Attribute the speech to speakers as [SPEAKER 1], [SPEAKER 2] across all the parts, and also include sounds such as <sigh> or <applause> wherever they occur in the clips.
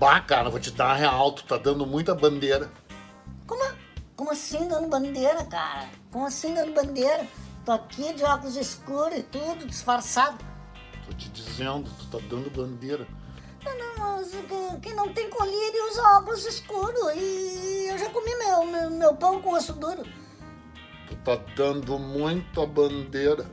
[SPEAKER 1] Bah, cara, vou te dar real, tu tá dando muita bandeira.
[SPEAKER 2] Como, como assim dando bandeira, cara? Como assim dando bandeira? Tô aqui de óculos escuros e tudo, disfarçado.
[SPEAKER 1] Tô te dizendo, tu tá dando bandeira.
[SPEAKER 2] Não, não, quem não tem colírio usa óculos escuros. E eu já comi meu, meu, meu pão com osso duro.
[SPEAKER 1] Tu tá dando muita bandeira.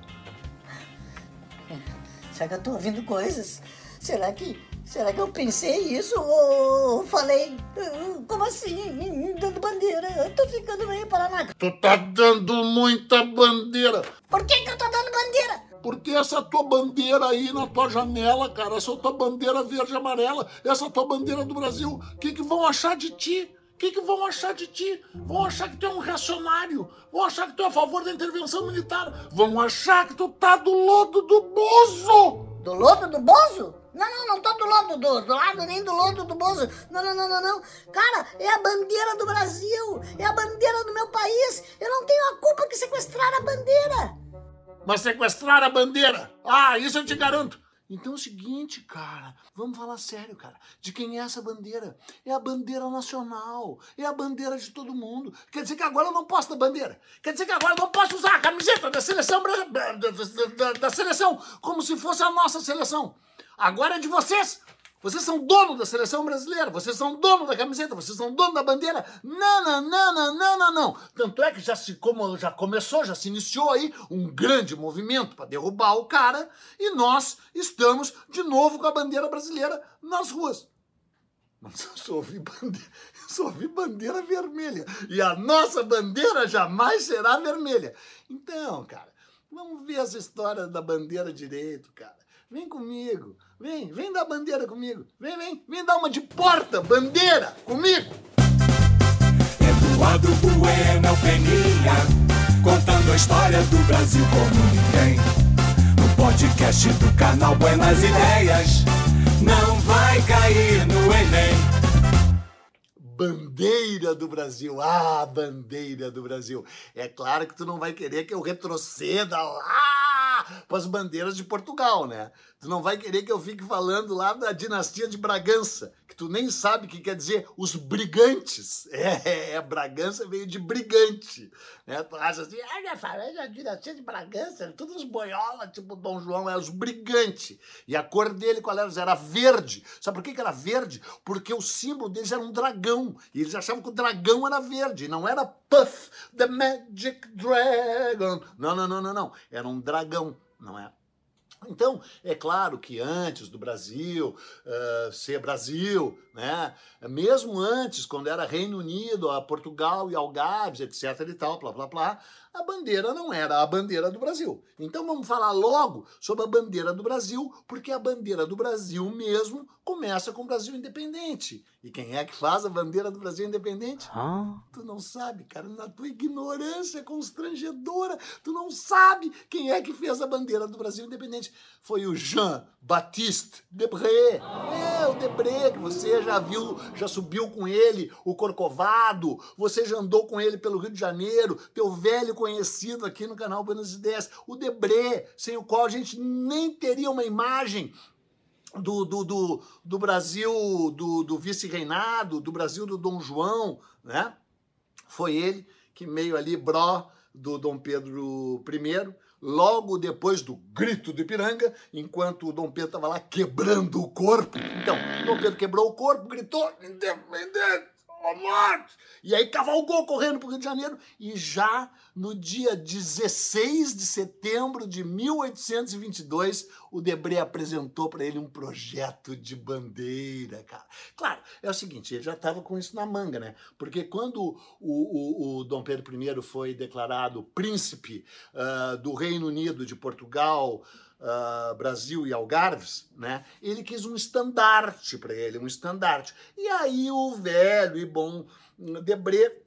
[SPEAKER 2] Será que eu tô ouvindo coisas? Será que. Será que eu pensei isso? Ou falei. "Ah, Como assim? Dando bandeira? Eu tô ficando meio paranaca.
[SPEAKER 1] Tu tá dando muita bandeira.
[SPEAKER 2] Por que, que eu tô dando bandeira?
[SPEAKER 1] Porque essa tua bandeira aí na tua janela, cara, essa tua bandeira verde e amarela, essa tua bandeira do Brasil, o que, que vão achar de ti? O que, que vão achar de ti? Vão achar que tu é um reacionário. Vão achar que tu é a favor da intervenção militar. Vão achar que tu tá do lodo do Bozo.
[SPEAKER 2] Do lodo do Bozo? Não, não, não tô do lodo do, do lado nem do lodo do Bozo. Não, não, não, não, não. Cara, é a bandeira do Brasil. É a bandeira do meu país. Eu não tenho a culpa que sequestraram a bandeira.
[SPEAKER 1] Mas sequestrar a bandeira. Ah, isso eu te garanto. Então é o seguinte, cara, vamos falar sério, cara. De quem é essa bandeira? É a bandeira nacional. É a bandeira de todo mundo. Quer dizer que agora eu não posso dar bandeira. Quer dizer que agora eu não posso usar a camiseta da seleção da- da- da seleção como se fosse a nossa seleção. Agora é de vocês. Vocês são dono da seleção brasileira, vocês são dono da camiseta, vocês são dono da bandeira. Não, não, não, não, não, não, não. Tanto é que já se como já começou, já se iniciou aí um grande movimento para derrubar o cara e nós estamos de novo com a bandeira brasileira nas ruas. Mas eu só ouvi bandeira, só bandeira vermelha. E a nossa bandeira jamais será vermelha. Então, cara, vamos ver essa história da bandeira direito, cara. Vem comigo. Vem, vem dar bandeira comigo. Vem, vem, vem dar uma de porta, bandeira, comigo.
[SPEAKER 3] Eduardo Bueno é o Peninha, contando a história do Brasil como ninguém. No podcast do canal Buenas Ideias, não vai cair no Enem.
[SPEAKER 1] Bandeira do Brasil. Ah, bandeira do Brasil. É claro que tu não vai querer que eu retroceda lá as bandeiras de Portugal, né? Tu não vai querer que eu fique falando lá da dinastia de Bragança, que tu nem sabe o que quer dizer os brigantes. <laughs> É, é Bragança veio de brigante, né? Tu acha assim, ah, minha família é a dinastia de Bragança, todos os boiola, tipo Dom João, é os brigantes. E a cor dele qual era? Era verde. Sabe por que que era verde? Porque o símbolo deles era um dragão. E eles achavam que o dragão era verde, não era Puff, the Magic Dragon. Não, não, não, não, não. Era um dragão, não é? Então, é claro que antes do Brasil eh, ser Brasil, né? mesmo antes, quando era Reino Unido, a Portugal e Algarves, etc. e tal, blá blá blá, a bandeira não era a bandeira do Brasil. Então vamos falar logo sobre a bandeira do Brasil, porque a bandeira do Brasil mesmo começa com o Brasil independente. E quem é que faz a bandeira do Brasil independente? Tu não sabe, cara, na tua ignorância constrangedora, tu não sabe quem é que fez a bandeira do Brasil independente. Foi o Jean-Baptiste Debré. É, o Debré, que você já viu, já subiu com ele, o Corcovado, você já andou com ele pelo Rio de Janeiro, teu velho conhecido aqui no canal Buenas Ideias, o Debré, sem o qual a gente nem teria uma imagem do, do, do, do Brasil, do, do vice-reinado, do Brasil do Dom João, né? Foi ele que meio ali bró do Dom Pedro I, logo depois do grito do Ipiranga, enquanto o Dom Pedro estava lá quebrando o corpo. Então, Dom Pedro quebrou o corpo, gritou, independente, morte! E aí cavalgou correndo para o Rio de Janeiro e já no dia 16 de setembro de 1822, o Debré apresentou para ele um projeto de bandeira, cara. Claro, é o seguinte, ele já estava com isso na manga, né? Porque quando o, o, o Dom Pedro I foi declarado príncipe ah, do Reino Unido, de Portugal, ah, Brasil e Algarves, né? Ele quis um estandarte para ele, um estandarte. E aí o velho e bom hum, Debré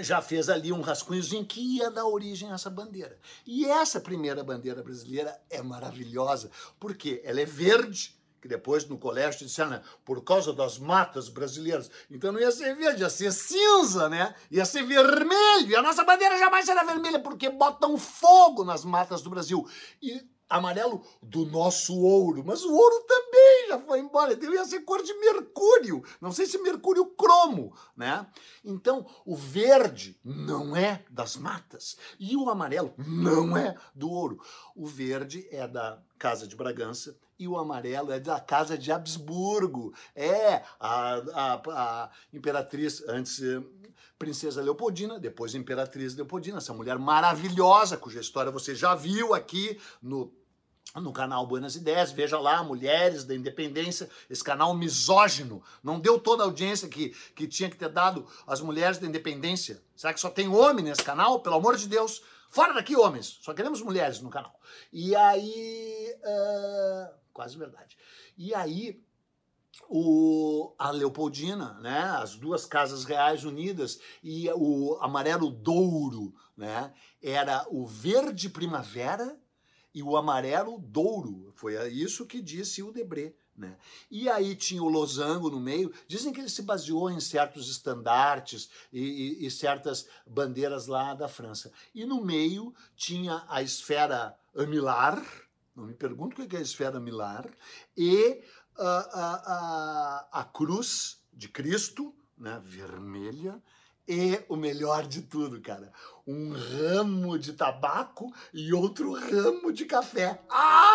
[SPEAKER 1] já fez ali um rascunhozinho que ia dar origem a essa bandeira. E essa primeira bandeira brasileira é maravilhosa, porque ela é verde, que depois no colégio disseram, né, por causa das matas brasileiras. Então não ia ser verde, ia ser cinza, né? Ia ser vermelho. E a nossa bandeira jamais será vermelha, porque botam fogo nas matas do Brasil. E amarelo do nosso ouro, mas o ouro também já foi embora, então ia ser cor de mercúrio, não sei se mercúrio cromo, né? Então, o verde não é das matas e o amarelo não é do ouro. O verde é da Casa de Bragança e o amarelo é da Casa de Habsburgo. É a, a, a imperatriz, antes eh, Princesa Leopoldina, depois Imperatriz Leopoldina, essa mulher maravilhosa, cuja história você já viu aqui no no canal Buenas Ideias, veja lá, Mulheres da Independência, esse canal misógino, não deu toda a audiência que, que tinha que ter dado às Mulheres da Independência. Será que só tem homem nesse canal? Pelo amor de Deus, fora daqui homens, só queremos mulheres no canal. E aí, uh, quase verdade. E aí, o, a Leopoldina, né, as duas casas reais unidas e o amarelo douro, né, era o verde primavera e o amarelo douro. Foi isso que disse o Debré. Né? E aí tinha o losango no meio. Dizem que ele se baseou em certos estandartes e, e, e, certas bandeiras lá da França. E no meio tinha a esfera amilar, não me pergunto o que é a esfera amilar, e a, a, a, a cruz de Cristo, né, vermelha, e o melhor de tudo, cara, um ramo de tabaco e outro ramo de café. Ah,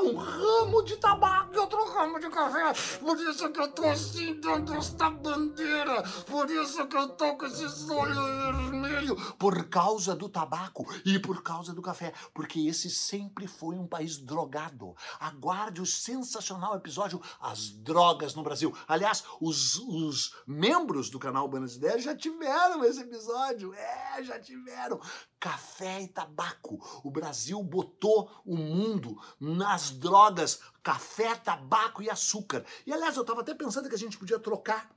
[SPEAKER 1] um ramo de tabaco e outro ramo de café. Por isso que eu tô assim dando esta bandeira. Por isso que eu tô com esse olhos vermelho. Por causa do tabaco e por causa do café. Porque esse sempre foi um país drogado. Aguarde o sensacional episódio As Drogas no Brasil. Aliás, os, os membros do canal Buenas Ideias já tiveram esse episódio. É, já tiveram. Café e tabaco. O Brasil botou o mundo nas drogas, café, tabaco e açúcar. E aliás, eu estava até pensando que a gente podia trocar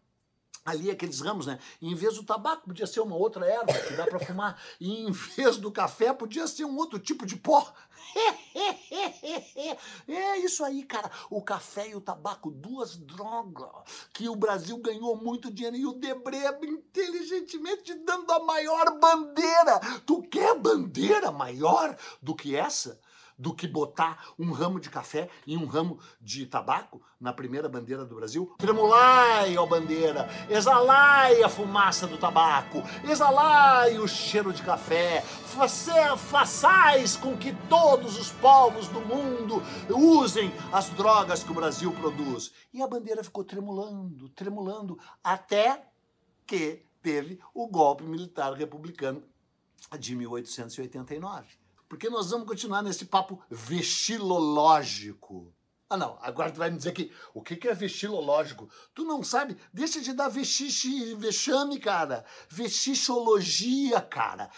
[SPEAKER 1] ali aqueles ramos, né? em vez do tabaco podia ser uma outra erva que dá para fumar, e em vez do café podia ser um outro tipo de pó. <laughs> é isso aí, cara. O café e o tabaco, duas drogas que o Brasil ganhou muito dinheiro e o Debré inteligentemente dando a maior bandeira. Tu quer bandeira maior do que essa? Do que botar um ramo de café e um ramo de tabaco na primeira bandeira do Brasil? Tremulai, ó bandeira, exalai a fumaça do tabaco, exalai o cheiro de café, Faça, façais com que todos os povos do mundo usem as drogas que o Brasil produz. E a bandeira ficou tremulando, tremulando, até que teve o golpe militar republicano de 1889. Porque nós vamos continuar nesse papo vexilológico. Ah, não, agora tu vai me dizer que o que é vexilológico? Tu não sabe? Deixa de dar vexixe, vexame, cara. Vexixologia, cara.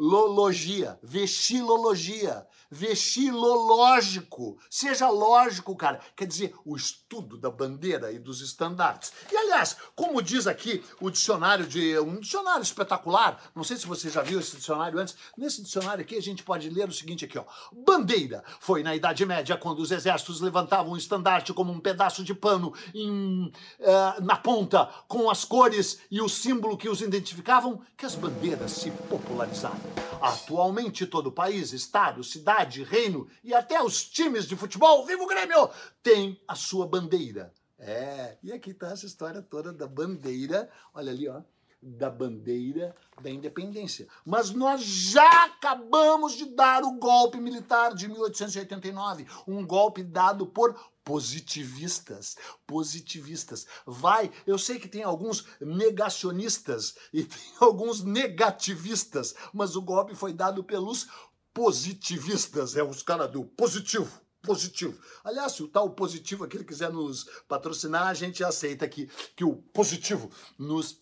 [SPEAKER 1] Vexilologia. Vexilologia. Vexilológico. Seja lógico, cara. Quer dizer, o estudo da bandeira e dos estandartes. E, aliás, como diz aqui o dicionário de... Um dicionário espetacular. Não sei se você já viu esse dicionário antes. Nesse dicionário aqui, a gente pode ler o seguinte aqui, ó. Bandeira foi na Idade Média quando os exércitos levantavam um estandarte como um pedaço de pano em, uh, na ponta com as cores e o símbolo que os identificavam que as bandeiras se popularizaram. Atualmente, todo o país, estado, cidade, reino e até os times de futebol, viva o Grêmio, tem a sua bandeira. É, e aqui está essa história toda da bandeira, olha ali, ó, da bandeira da independência. Mas nós já acabamos de dar o golpe militar de 1889, um golpe dado por positivistas, positivistas. Vai, eu sei que tem alguns negacionistas e tem <laughs> alguns negativistas, mas o golpe foi dado pelos positivistas, é os caras do positivo positivo. Aliás, se o tal positivo aquele quiser nos patrocinar, a gente aceita que, que o positivo nos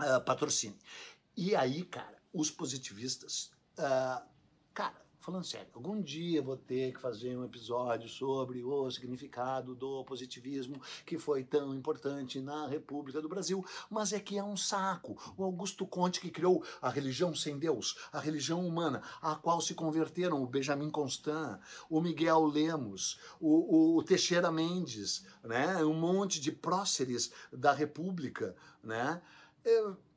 [SPEAKER 1] uh, patrocine. E aí, cara, os positivistas, uh, cara, falando sério, algum dia vou ter que fazer um episódio sobre o significado do positivismo que foi tão importante na República do Brasil, mas é que é um saco. O Augusto Conte que criou a religião sem Deus, a religião humana, a qual se converteram o Benjamin Constant, o Miguel Lemos, o, o Teixeira Mendes, né, um monte de próceres da República, né?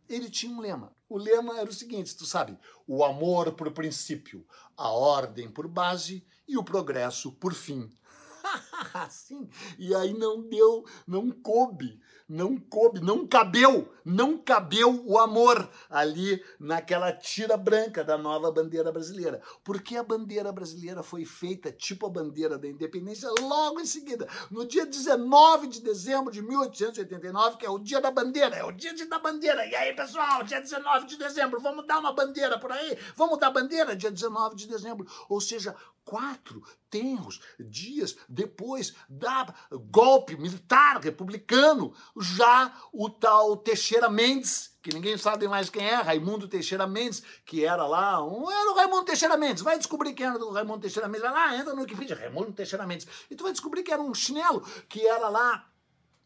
[SPEAKER 1] Ele tinha um lema. O lema era o seguinte, tu sabe, o amor por princípio, a ordem por base e o progresso por fim. <laughs> Sim, e aí não deu, não coube não coube, não cabeu, não cabeu o amor ali naquela tira branca da nova bandeira brasileira. Porque a bandeira brasileira foi feita tipo a bandeira da independência logo em seguida, no dia 19 de dezembro de 1889, que é o dia da bandeira, é o dia da bandeira. E aí, pessoal, dia 19 de dezembro, vamos dar uma bandeira por aí? Vamos dar bandeira dia 19 de dezembro. Ou seja, quatro tenros dias depois da golpe militar republicano, já o tal Teixeira Mendes, que ninguém sabe mais quem é, Raimundo Teixeira Mendes, que era lá, um, era o Raimundo Teixeira Mendes, vai descobrir quem era o Raimundo Teixeira Mendes, vai lá, entra no Wikipedia, Raimundo Teixeira Mendes, e tu vai descobrir que era um chinelo, que era lá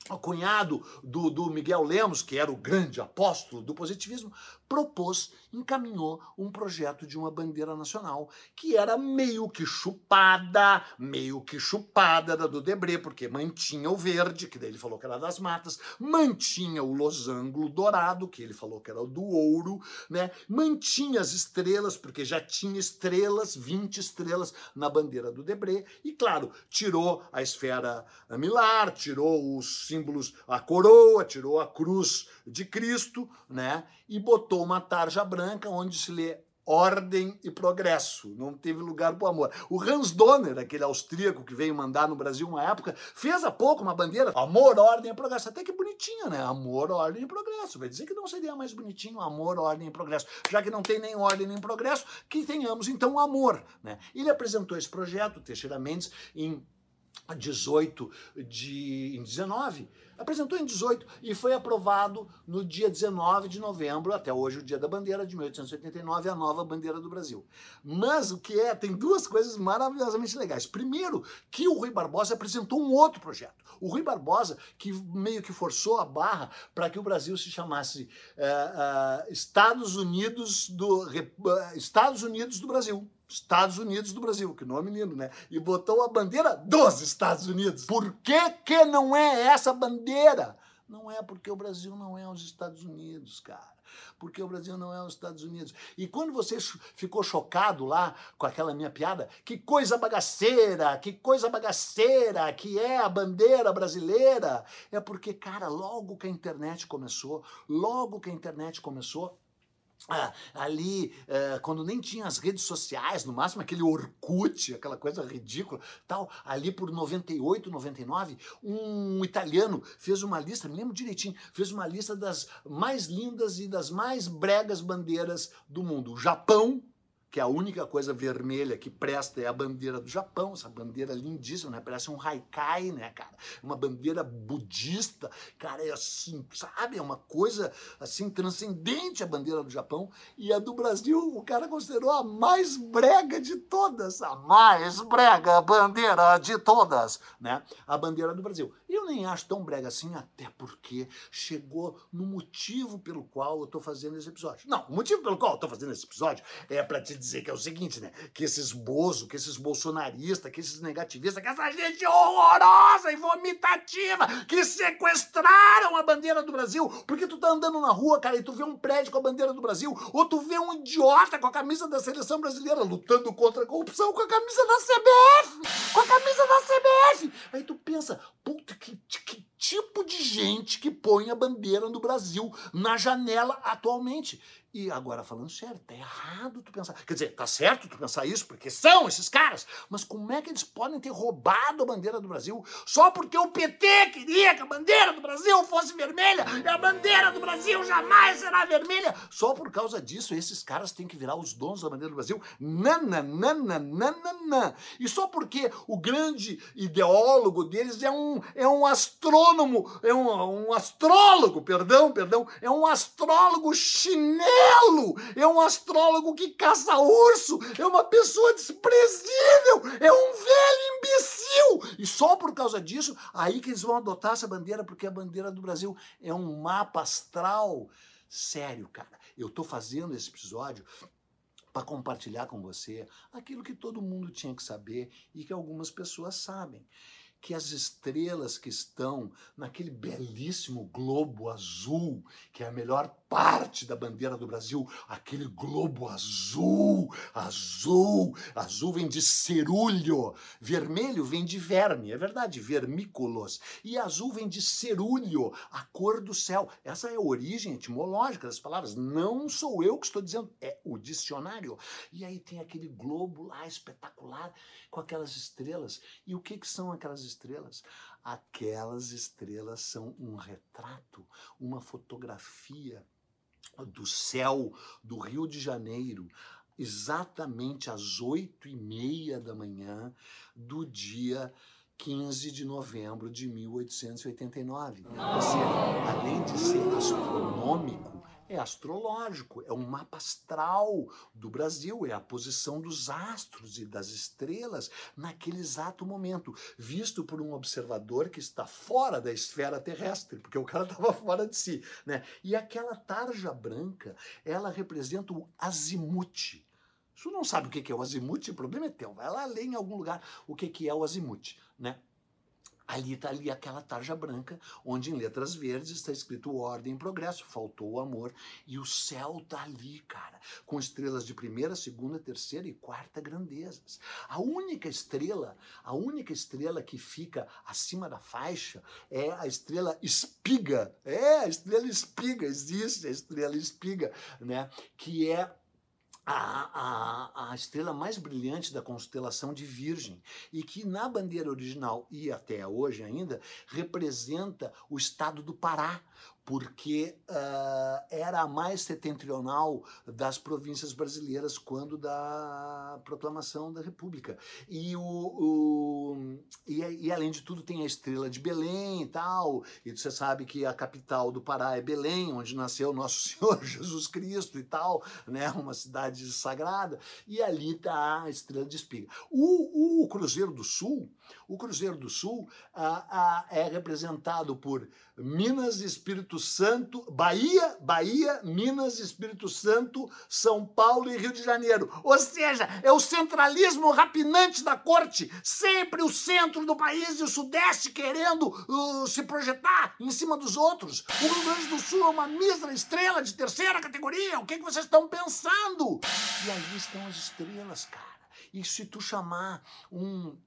[SPEAKER 1] o cunhado do, do Miguel Lemos, que era o grande apóstolo do positivismo, propôs, encaminhou um projeto de uma bandeira nacional que era meio que chupada, meio que chupada da do Debré, porque mantinha o verde, que daí ele falou que era das matas, mantinha o losango dourado, que ele falou que era do ouro, né? Mantinha as estrelas, porque já tinha estrelas, 20 estrelas na bandeira do Debré, e claro, tirou a esfera milar, tirou os símbolos, a coroa, tirou a cruz de Cristo, né? E botou uma tarja branca onde se lê ordem e progresso. Não teve lugar para o amor. O Hans Donner, aquele austríaco que veio mandar no Brasil uma época, fez há pouco uma bandeira amor, ordem e progresso. Até que bonitinha, né? Amor, ordem e progresso. Vai dizer que não seria mais bonitinho amor, ordem e progresso. Já que não tem nem ordem nem progresso, que tenhamos então amor, né? Ele apresentou esse projeto, Teixeira Mendes, em 18 de em 19 apresentou em 18 e foi aprovado no dia 19 de novembro, até hoje o dia da bandeira de 1889, a nova bandeira do Brasil. Mas o que é, tem duas coisas maravilhosamente legais. Primeiro, que o Rui Barbosa apresentou um outro projeto. O Rui Barbosa, que meio que forçou a barra para que o Brasil se chamasse uh, uh, Estados Unidos do uh, Estados Unidos do Brasil. Estados Unidos do Brasil, que nome lindo, né? E botou a bandeira dos Estados Unidos. Por que, que não é essa bandeira? Não é porque o Brasil não é os Estados Unidos, cara. Porque o Brasil não é os Estados Unidos. E quando você ficou chocado lá com aquela minha piada, que coisa bagaceira, que coisa bagaceira que é a bandeira brasileira, é porque, cara, logo que a internet começou, logo que a internet começou, ah, ali, uh, quando nem tinha as redes sociais, no máximo aquele Orkut, aquela coisa ridícula, tal, ali por 98, 99, um italiano fez uma lista, me lembro direitinho, fez uma lista das mais lindas e das mais bregas bandeiras do mundo. O Japão que a única coisa vermelha que presta é a bandeira do Japão, essa bandeira lindíssima, né? Parece um haikai, né, cara? Uma bandeira budista, cara, é assim, sabe? É uma coisa assim transcendente a bandeira do Japão e a do Brasil, o cara considerou a mais brega de todas, a mais brega bandeira de todas, né? A bandeira do Brasil. Eu nem acho tão brega assim, até porque chegou no motivo pelo qual eu tô fazendo esse episódio. Não, o motivo pelo qual eu tô fazendo esse episódio é para te dizer que é o seguinte, né? Que esses bozo, que esses bolsonaristas, que esses negativistas, que essa gente horrorosa e vomitativa que sequestraram a bandeira do Brasil, porque tu tá andando na rua, cara, e tu vê um prédio com a bandeira do Brasil, ou tu vê um idiota com a camisa da seleção brasileira lutando contra a corrupção com a camisa da CBF, com a camisa da CBF. Aí tu pensa, puta, que, que tipo de gente que põe a bandeira do Brasil na janela atualmente. E agora, falando sério, tá errado tu pensar. Quer dizer, tá certo tu pensar isso, porque são esses caras. Mas como é que eles podem ter roubado a bandeira do Brasil só porque o PT queria que a bandeira do Brasil fosse vermelha e a bandeira do Brasil jamais será vermelha? Só por causa disso, esses caras têm que virar os donos da bandeira do Brasil? Nananana. E só porque o grande ideólogo deles é um, é um astrônomo, é um, um astrólogo, perdão, perdão, é um astrólogo chinês é um astrólogo que caça urso, é uma pessoa desprezível, é um velho imbecil. E só por causa disso, aí que eles vão adotar essa bandeira, porque a bandeira do Brasil é um mapa astral. Sério, cara, eu tô fazendo esse episódio para compartilhar com você aquilo que todo mundo tinha que saber e que algumas pessoas sabem que as estrelas que estão naquele belíssimo globo azul, que é a melhor parte da bandeira do Brasil, aquele globo azul, azul, azul vem de cerúleo, vermelho vem de verme, é verdade, vermículos, e azul vem de cerúleo, a cor do céu. Essa é a origem etimológica das palavras, não sou eu que estou dizendo, é o dicionário. E aí tem aquele globo lá espetacular com aquelas estrelas. E o que, que são aquelas estrelas? Aquelas estrelas são um retrato, uma fotografia do céu do Rio de Janeiro, exatamente às oito e meia da manhã do dia 15 de novembro de 1889. Ou seja, além de ser astronômico, é astrológico, é um mapa astral do Brasil, é a posição dos astros e das estrelas naquele exato momento, visto por um observador que está fora da esfera terrestre, porque o cara <laughs> estava fora de si, né? E aquela tarja branca, ela representa o azimuth. Se não sabe o que é o azimuth, o problema é teu. Vai lá ler em algum lugar o que é o azimuth, né? Ali está ali aquela tarja branca, onde em letras verdes está escrito ordem e progresso, faltou o amor. E o céu está ali, cara, com estrelas de primeira, segunda, terceira e quarta grandezas. A única estrela, a única estrela que fica acima da faixa é a estrela espiga. É, a estrela espiga, existe a estrela espiga, né? Que é a, a, a, estrela mais brilhante da constelação de Virgem e que na bandeira original e até hoje ainda representa o estado do Pará, porque uh, era a mais setentrional das províncias brasileiras quando da proclamação da República. E, o, o e, e, além de tudo tem a estrela de Belém e tal, e você sabe que a capital do Pará é Belém, onde nasceu nosso <laughs> Senhor Jesus Cristo e tal, né, uma cidade sagrada, e ali está a estrela de espiga. O, o Cruzeiro do Sul, o Cruzeiro do Sul uh, uh, é representado por Minas, Espírito Santo, Bahia, Bahia, Minas, Espírito Santo, São Paulo e Rio de Janeiro. Ou seja, é o centralismo rapinante da corte, sempre o centro do país e o sudeste querendo uh, se projetar em cima dos outros. O Rio Grande do Sul é uma mísera estrela de terceira categoria. O que, que vocês estão pensando? E aí estão as estrelas, cara. E se tu chamar um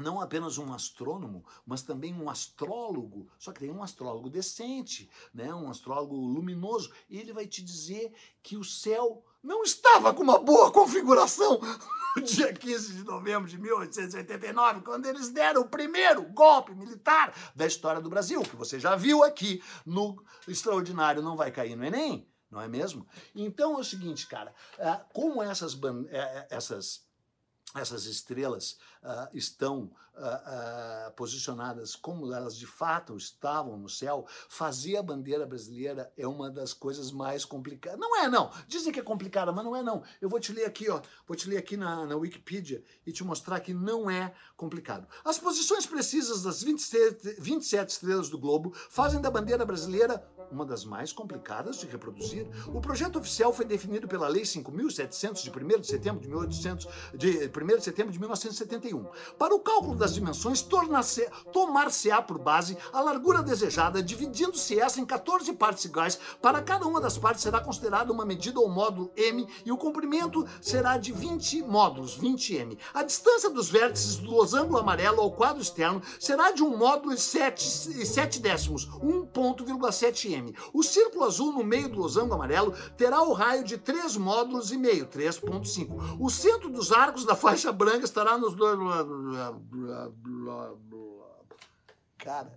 [SPEAKER 1] não apenas um astrônomo, mas também um astrólogo, só que tem um astrólogo decente, né? um astrólogo luminoso, e ele vai te dizer que o céu não estava com uma boa configuração <laughs> no dia 15 de novembro de 1889, quando eles deram o primeiro golpe militar da história do Brasil, que você já viu aqui no Extraordinário Não Vai Cair no Enem, não é mesmo? Então é o seguinte, cara, ah, como essas, eh, eh, essas essas estrelas uh, estão uh, uh, posicionadas como elas de fato estavam no céu, fazer a bandeira brasileira é uma das coisas mais complicadas. Não é, não. Dizem que é complicada, mas não é, não. Eu vou te ler aqui, ó. Vou te ler aqui na, na Wikipedia e te mostrar que não é complicado. As posições precisas das 27, 27 estrelas do globo fazem da bandeira brasileira uma das mais complicadas de reproduzir. O projeto oficial foi definido pela Lei 5.700 de 1 de setembro de 1800 de 1 de setembro de 1971. Para o cálculo das dimensões, tomar-se-á por base a largura desejada, dividindo-se essa em 14 partes iguais. Para cada uma das partes será considerada uma medida ou módulo m e o comprimento será de 20 módulos, 20m. A distância dos vértices do losango amarelo ao quadro externo será de um módulo e 7, 7 décimos, 1.7m. O círculo azul no meio do losango amarelo terá o raio de 3 módulos e meio, 3.5. O centro dos arcos da faixa branca estará nos. Cara,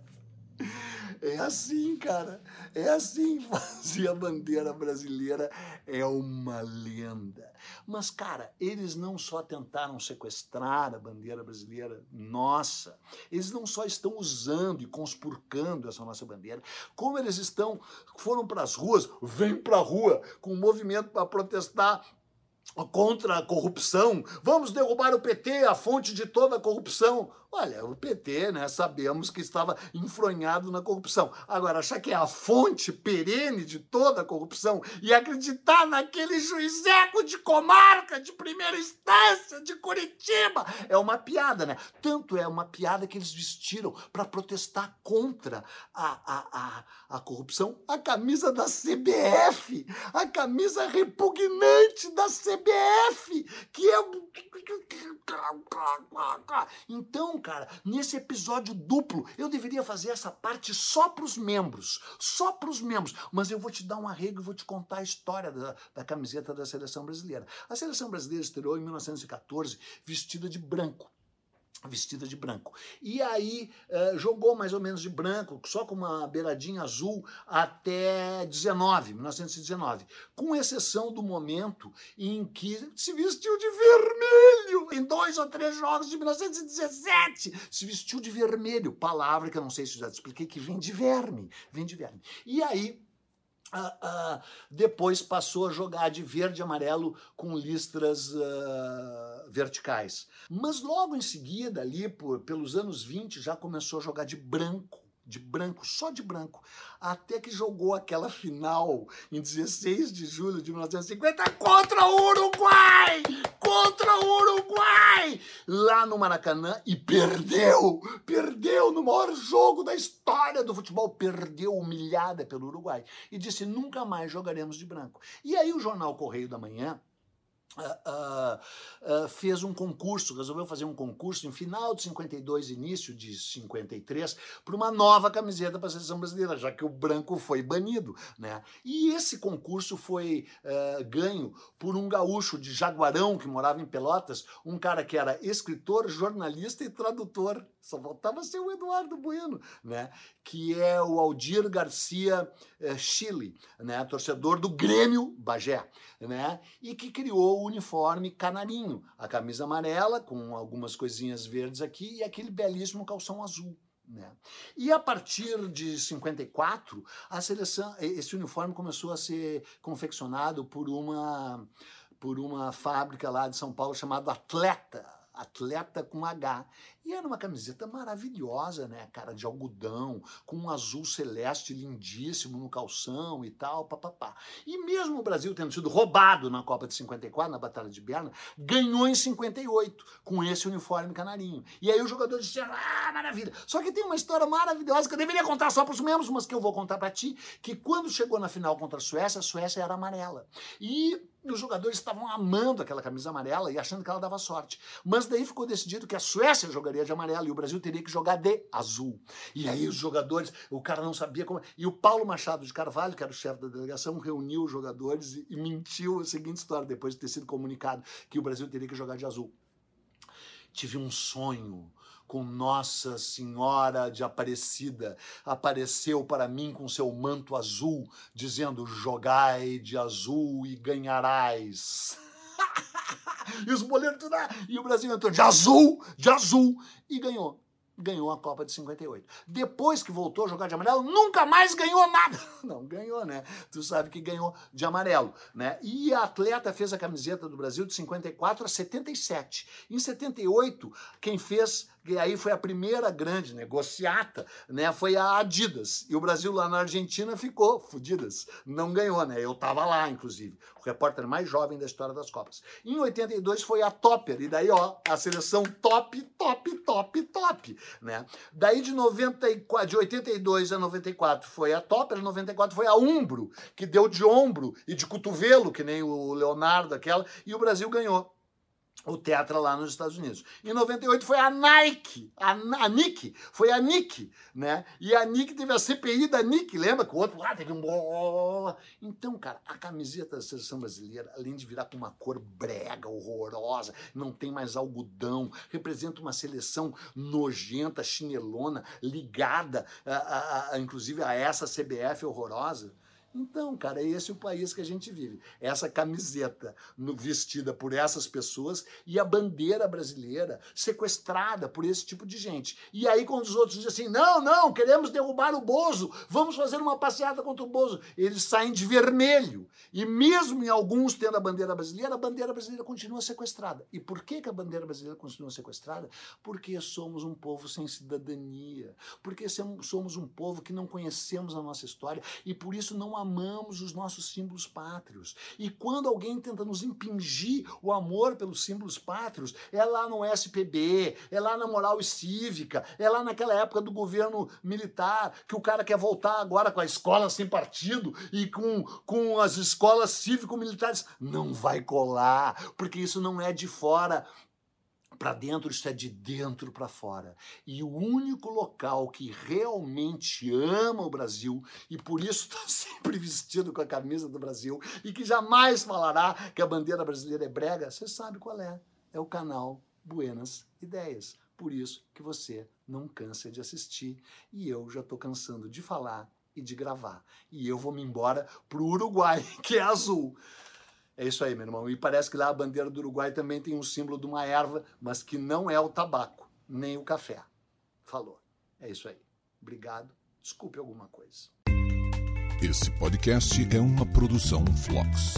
[SPEAKER 1] é assim, cara. É assim. <laughs> Fazer a bandeira brasileira é uma lenda. Mas, cara, eles não só tentaram sequestrar a bandeira brasileira nossa, eles não só estão usando e conspurcando essa nossa bandeira, como eles estão, foram para as ruas, vem para a rua com um movimento para protestar contra a corrupção, vamos derrubar o PT, a fonte de toda a corrupção. Olha, o PT, né, sabemos que estava enfronhado na corrupção. Agora, achar que é a fonte perene de toda a corrupção e acreditar naquele juizeco de comarca de primeira instância de Curitiba é uma piada, né? Tanto é uma piada que eles vestiram para protestar contra a, a, a, a corrupção a camisa da CBF, a camisa repugnante da CBF, que é. Então, cara, nesse episódio duplo, eu deveria fazer essa parte só para os membros, só para os membros. Mas eu vou te dar um arrego e vou te contar a história da, da camiseta da seleção brasileira. A seleção brasileira estreou em 1914 vestida de branco vestida de branco. E aí eh, jogou mais ou menos de branco, só com uma beiradinha azul, até 19, 1919. Com exceção do momento em que se vestiu de vermelho. Em dois ou três jogos de 1917, se vestiu de vermelho. Palavra que eu não sei se já te expliquei, que vem de verme. Vem de verme. E aí Uh, uh, depois passou a jogar de verde e amarelo com listras uh, verticais. Mas logo em seguida, ali por, pelos anos 20, já começou a jogar de branco de branco, só de branco, até que jogou aquela final em 16 de julho de 1950 contra o Uruguai! Contra o Uruguai! Lá no Maracanã e perdeu! Perdeu no maior jogo da história do futebol, perdeu humilhada pelo Uruguai e disse: nunca mais jogaremos de branco. E aí o jornal Correio da Manhã Uh, uh, fez um concurso, resolveu fazer um concurso em final de 52, início de 53, para uma nova camiseta para a seleção brasileira, já que o branco foi banido. Né? E esse concurso foi ganho por um gaúcho de Jaguarão, que morava em Pelotas, um cara que era escritor, jornalista e tradutor. Só faltava ser o Eduardo Bueno, né? que é o Aldir Garcia eh, Chile, né? torcedor do Grêmio Bagé, né? e que criou o uniforme canarinho, a camisa amarela com algumas coisinhas verdes aqui e aquele belíssimo calção azul. Né? E a partir de 54, a seleção, esse uniforme começou a ser confeccionado por uma, por uma fábrica lá de São Paulo chamada Atleta, atleta com H. E era uma camiseta maravilhosa, né, cara, de algodão, com um azul celeste lindíssimo no calção e tal, papapá. E mesmo o Brasil tendo sido roubado na Copa de 54, na Batalha de Berna, ganhou em 58 com esse uniforme canarinho. E aí os jogadores disseram, ah, maravilha. Só que tem uma história maravilhosa que eu deveria contar só para os membros, mas que eu vou contar para ti, que quando chegou na final contra a Suécia, a Suécia era amarela. E os jogadores estavam amando aquela camisa amarela e achando que ela dava sorte. Mas daí ficou decidido que a Suécia jogaria de amarelo e o Brasil teria que jogar de azul. E aí os jogadores, o cara não sabia como. E o Paulo Machado de Carvalho, que era o chefe da delegação, reuniu os jogadores e, e mentiu a seguinte história, depois de ter sido comunicado que o Brasil teria que jogar de azul. Tive um sonho com Nossa Senhora de Aparecida. Apareceu para mim com seu manto azul, dizendo: Jogai de azul e ganharás. <laughs> e os boleiros e o Brasil entrou de azul, de azul, e ganhou ganhou a Copa de 58. Depois que voltou a jogar de amarelo, nunca mais ganhou nada. <laughs> Não, ganhou, né? Tu sabe que ganhou de amarelo, né? E a atleta fez a camiseta do Brasil de 54 a 77. Em 78, quem fez e aí foi a primeira grande negociata, né? Foi a Adidas. E o Brasil lá na Argentina ficou fudidas. Não ganhou, né? Eu tava lá, inclusive. O repórter mais jovem da história das Copas. Em 82 foi a Topper. E daí, ó, a seleção top, top, top, top, né? Daí de 94, de 82 a 94 foi a Topper, 94 foi a Umbro, que deu de ombro e de cotovelo, que nem o Leonardo aquela, e o Brasil ganhou o Tetra lá nos Estados Unidos. Em 98 foi a Nike, a, a Nike, foi a Nike, né? E a Nike teve a CPI da Nike, lembra que o outro lá teve um Então, cara, a camiseta da seleção brasileira, além de virar com uma cor brega, horrorosa, não tem mais algodão, representa uma seleção nojenta, chinelona, ligada, a, a, a inclusive a essa CBF horrorosa Então, cara, é esse o país que a gente vive. Essa camiseta no, vestida por essas pessoas e a bandeira brasileira sequestrada por esse tipo de gente. E aí, quando os outros dizem assim: não, não, queremos derrubar o Bozo, vamos fazer uma passeata contra o Bozo, eles saem de vermelho. E mesmo em alguns tendo a bandeira brasileira, a bandeira brasileira continua sequestrada. E por que, que a bandeira brasileira continua sequestrada? Porque somos um povo sem cidadania. Porque somos um povo que não conhecemos a nossa história e por isso não amamos os nossos símbolos pátrios. E quando alguém tenta nos impingir o amor pelos símbolos pátrios, é lá no SPB, é lá na moral e cívica, é lá naquela época do governo militar, que o cara quer voltar agora com a escola sem partido e com, com as escolas cívico-militares. Não vai colar, porque isso não é de fora para dentro, isso é de dentro para fora. E o único local que realmente ama o Brasil e por isso está <laughs> sempre vestido com a camisa do Brasil e que jamais falará que a bandeira brasileira é brega, você sabe qual é. É o canal Buenas Ideias. Por isso que você não cansa de assistir e eu já estou cansando de falar e de gravar. E eu vou me embora para o Uruguai, <laughs> que é azul. É isso aí, meu irmão. E parece que lá a bandeira do Uruguai também tem um símbolo de uma erva, mas que não é o tabaco, nem o café. Falou. É isso aí. Obrigado. Desculpe alguma coisa.
[SPEAKER 4] Esse podcast é uma produção Flux.